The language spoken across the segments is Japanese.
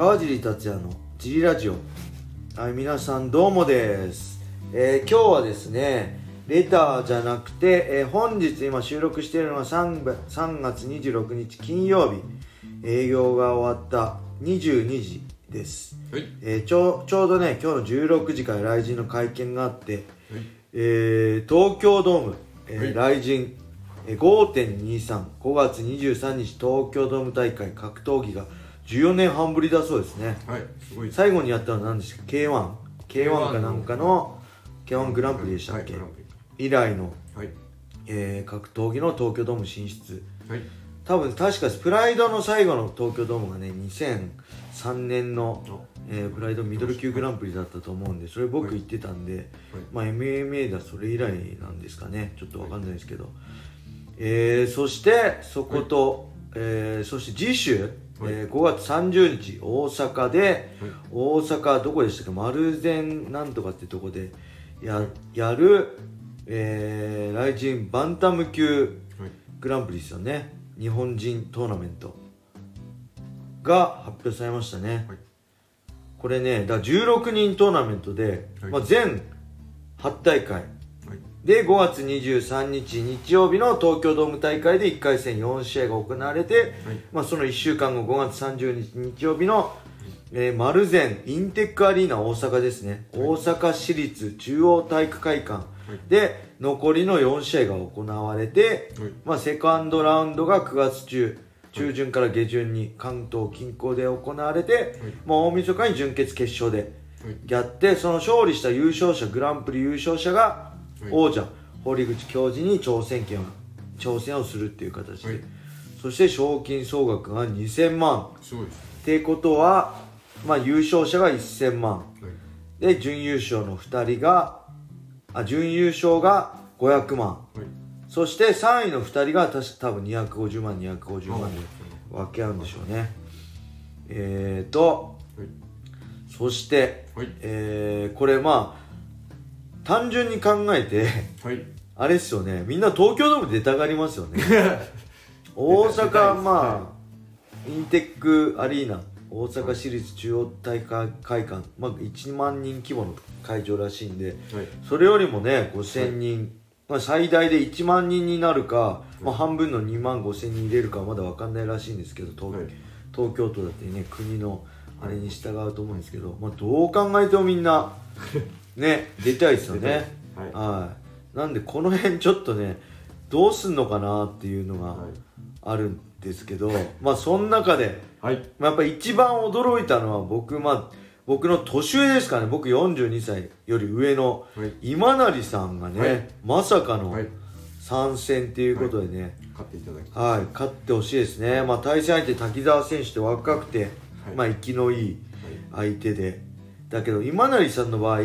川尻達也のジリラジオ。はい皆さんどうもです、えー今日はですねレターじゃなくて、えー本日今収録しているのは 3, 月3月26日金曜日。営業が終わった22時です、はい。えーちょちょうどね今日の16時から来人の会見があって、はい。えー東京ドーム、えーは来人えー5.235月23日東京ドーム大会格闘技が14年半ぶりだそうですね。はいすごい最後にやったのは何でしたっけ？K1K1 K1 かなんかの K1 グランプリでしたっけ、はい以来の、リえー格闘技の東京ドーム進出。はい。はい多分確かプライドの最後の東京ドームがね2003年の、えープライドミドル級グランプリだったと思うんでそれ僕言ってたんで、まあ、MMA ではそれ以来なんですかね。ちょっとわかんないですけど、えーそしてそこと、えーそして次週、えー5月30日大阪で、大阪どこでしたっけ？丸善なんとかってとこでややる、えー、来人バンタム級はい。グランプリですよね。日本人トーナメント。が発表されましたね、はい。これねだから16人トーナメントで、はい。まあ、全8大会はいで5月23日日曜日の東京ドーム大会で1回戦4試合が行われて、はい。まあ、その1週間後5月30日日曜日の、えー、丸善インテックアリーナ大阪ですね、大阪市立中央体育会館で残りの4試合が行われて、はい。まあ、セカンドラウンドが9月中中旬から下旬に関東近郊で行われて、まあ、大晦日に準決決勝でやってその勝利した優勝者グランプリ優勝者がはい王者、堀口教授に挑戦権を挑戦をするっていう形で、はい。そして賞金総額が2000万。すごいってことは、まあ、優勝者が1000万。はい。で準優勝の2人があ準優勝が500万。はい。そして3位の2人が確か多分250万250万で分け合うんでしょうね。えーとはい。そして、はい。えーこれまあ単純に考えてはい。あれっすよね。みんな東京ドーム出たがりますよね。大阪まあ、はインテックアリーナ。大阪市立中央大会会館、まあ、1万人規模の会場らしいんではい。それよりもね5000人、まあ、最大で1万人になるか、まあ、半分の2万5000人入れるかはまだ分かんないらしいんですけど東,、はい。東京都だってね国のあれに従うと思うんですけど、まあ、どう考えてもみんな ね出たいですよね。はい。はい。なんでこの辺ちょっとねどうすんのかなっていうのがはい。あるんですけど、まあその中で、はい。まあ、やっぱ一番驚いたのは僕まあ僕の年上ですかね。僕42歳より上のはい。今成さんがね、はい。まさかのはい。参戦っていうことでね、買っていただきはい。勝ってほしいですね、まあ、対戦相手滝沢選手って若くて、はいまあ、生きのいい相手で。だけど今成さんの場合、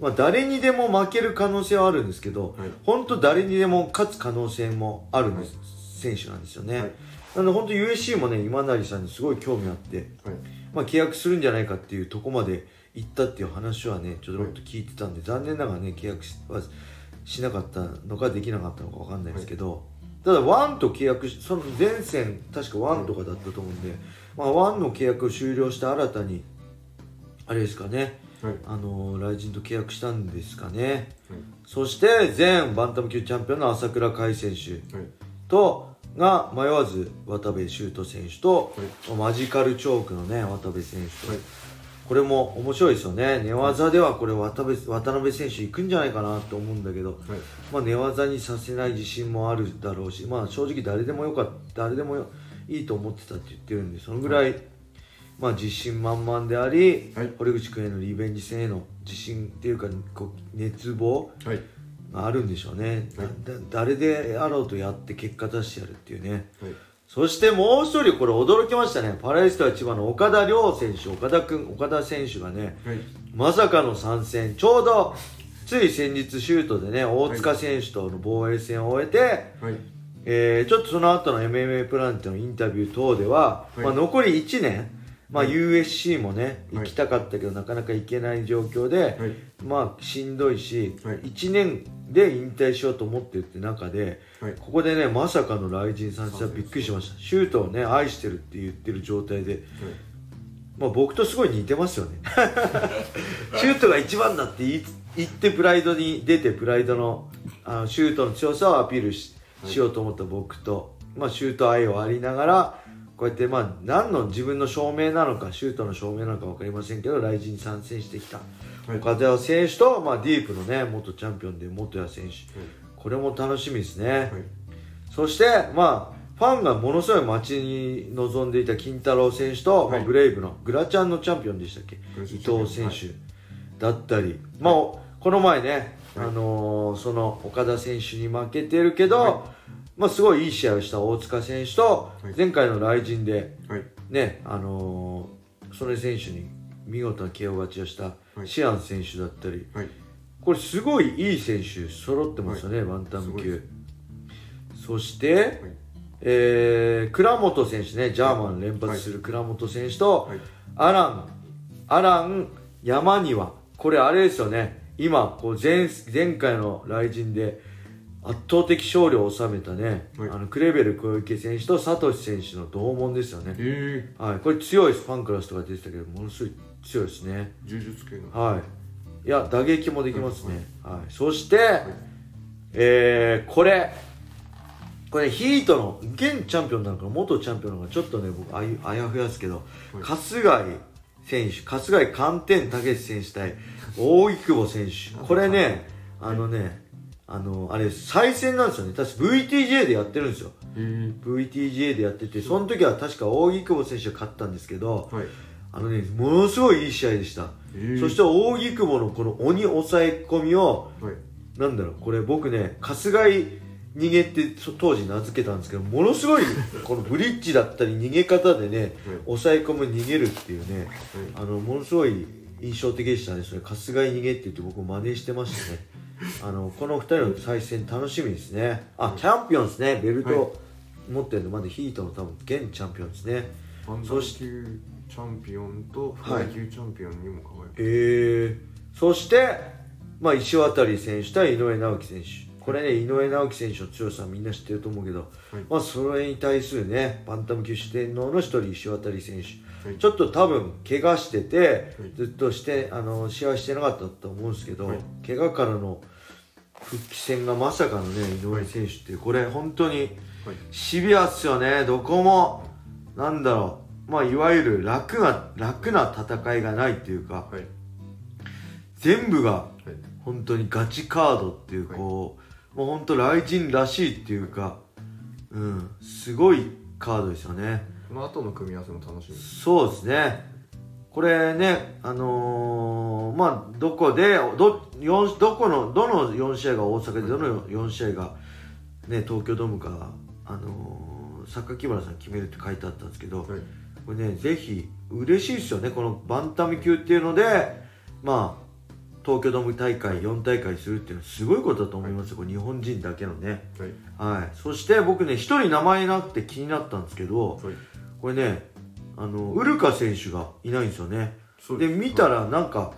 まあ、誰にでも負ける可能性はあるんですけど、はい。本当誰にでも勝つ可能性もあるんです、選手なんですよね、はい。なので本当 USC もね今成さんにすごい興味あって、はい。まあ、契約するんじゃないかっていうとこまで行ったっていう話はねちょっと聞いてたんで、残念ながらね契約しはしなかったのかできなかったのかわかんないですけど、ただワンと契約しその前線確かワンとかだったと思うんで、まあ、ワンの契約を終了して新たにあれですかね。はい。あのー、来人と契約したんですかね。はい。そして前バンタム級チャンピオンの朝倉海選手はい。とが迷わず渡部修斗選手と、マジカルチョークのね渡部選手と、はい。これも面白いですよね。寝技ではこれ渡部渡辺選手行くんじゃないかなと思うんだけど、はい。まあ、寝技にさせない自信もあるだろうし、まあ、正直誰でもよかった誰でもよいいと思ってたって言ってるんでそのぐらい、まあ、自信満々であり、はい。堀口君へのリベンジ戦への自信っていうかこう熱望はい。があるんでしょうね、はい。だ誰であろうとやって結果出してやるっていうね。はい。そしてもう一人これ驚きましたね。パラリスタは千葉の岡田亮選手岡田君岡田選手がねはい。まさかの参戦。ちょうどつい先日シュートでね大塚選手との防衛戦を終えて、はいえーちょっとその後の MMA プラネットのインタビュー等では、はい。まあ、残り1年、まあ、はい。USC もねはい。行きたかったけど、なかなか行けない状況で、はい。まあしんどいし、はい。1年で引退しようと思ってるって中ではい。ここでねまさかの雷神参戦はびっくりしました。シュートをね愛してるって言ってる状態でまあ、僕とすごい似てますよね。シュートが一番だって言ってプライドに出てプライドのあのシュートの強さをアピールし,、しようと思った僕と、まあ、シュート愛をありながらこうやってまあ何の自分の証明なのかシュートの証明なのか分かりませんけど来日に参戦してきたはい。岡田選手と、まあ、ディープのね元チャンピオンで元谷選手。これも楽しみですね、はい。そしてまあファンがものすごい待ちに望んでいた金太郎選手と、まあ、はい。ブレイブのグラチャンのチャンピオンでしたっけ？伊藤選手だったり、まあこの前ね、はいあのーその岡田選手に負けてるけど、はい。まあ、すごいいい試合をした大塚選手とはい。前回の雷神ではい。ねあのー、曽根選手に見事な KO 勝ちをしたはい。シアン選手だったり、はい。これすごいいい選手揃ってますよね、バンタム級そして、はい。えー倉本選手ねジャーマン連発する倉本選手と、はい。アランアラン山庭これあれですよね今こう前前回の雷神で圧倒的勝利を収めたね、はい。あのクレベル小池選手とサトシ選手の同門ですよね、ええ。はい、これ強いですファンクラスとか出てたけどものすごい強いですね。柔術系の。はい。いや打撃もできますね、はい。そして、えー、これこれヒートの現チャンピオンなのか元チャンピオンなのかちょっとね僕あゆあやふやですけど、はい。春日井選手春日井寒天武史選手対大井久保選手。これねあのねあのあれ再戦なんですよね。確か VTJ でやってるんですよ。ええ VTJ でやっててその時は確か大井久保選手が勝ったんですけどはい。あのねものすごいいい試合でした、ええそして大木久保のこの鬼抑え込みをはい。なんだろうこれ僕ね春日井逃げってそ当時名付けたんですけどものすごい このブリッジだったり逃げ方でね抑え込む逃げるっていうねあのものすごい印象的でしたねそれ春日井逃げって言って僕真似してましたね。あのこの2人の再戦楽しみですね。あチャンピオンですね。ベルはい。ト持ってるのまだヒートの多分現チャンピオンですね。バンタム級チャンピオンとフライ級チャンピオンにも輝く。えー、そして、まあ、石渡選手対井上直樹選手これね井上直樹選手の強さはみんな知ってると思うけど、はい。まあ、それに対するねバンタム級四天王の一人石渡選手、はい。ちょっと多分怪我してて、はい。ずっとしてあの試合してなかったと思うんですけど、はい。怪我からの復帰戦がまさかのね井上選手ってこれ本当にはい。シビアっすよね。どこもなんだろう。まあいわゆる楽な楽な戦いがないっていうかはい。全部がはい。本当にガチカードっていうはい。こう、もう本当雷神らしいっていうかうんすごいカードですよね。この後の組み合わせも楽しみ。そうですね。これねあのーまあどこでど四どこのどの4試合が大阪でどの4試合がね東京ドームかあのー榊原さん決めるって書いてあったんですけど、はい。これねぜひ嬉しいですよね。このバンタム級っていうのでまあ東京ドーム大会4大会するっていうのはすごいことだと思いますよ、これ日本人だけのね。はい。はい。そして僕ね一人名前なって気になったんですけどはい。これねあのウルカ選手がいないんですよね。で見たらなんか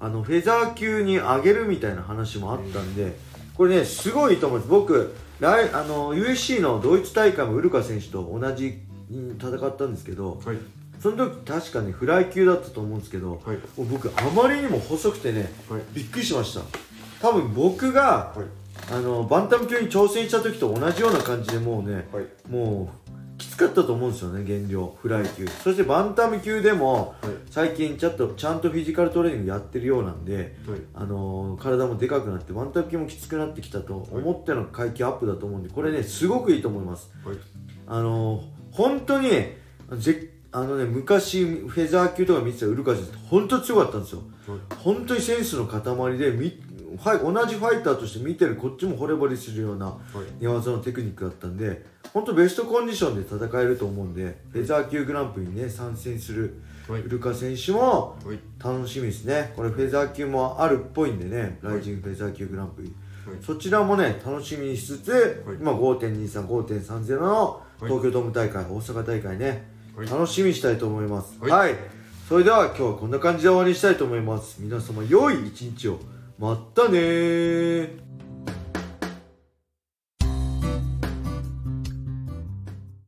あのフェザー級に上げるみたいな話もあったんでこれねすごいと思うんです。僕来あの USC のドイツ大会もウルカ選手と同じに戦ったんですけどはいその時確かねフライ級だったと思うんですけどはい。もう僕あまりにも細くてねはい。びっくりしました。多分僕がはい。あのバンタム級に挑戦した時と同じような感じでもうねはい。もうきつかったと思うんですよね減量フライ級。そしてバンタム級でもはい。最近ちょっとちゃんとフィジカルトレーニングやってるようなんで、はい。あのー体もでかくなってバンタム級もきつくなってきたと思っての階級アップだと思うんでこれねすごくいいと思います。はい。あのー本当にぜあのね昔フェザー級とか見てたウルカ選手って本当強かったんですよ。はい。本当にセンスの塊でみファイ同じファイターとして見てるこっちも惚れ惚れするようなはい。寝技のテクニックだったんで本当ベストコンディションで戦えると思うんでフェザー級グランプリにね参戦するはい。ウルカ選手もはい。楽しみですね。これフェザー級もあるっぽいんでねはい。ライジングフェザー級グランプリ、はい。そちらもね楽しみにしつつ、はい。今5.235.30のはい。東京ドーム大会、大阪大会ね、はい楽しみにしたいと思います。は、はい。いそれでは今日はこんな感じで終わりにしたいと思います。皆様良い一日を。またねー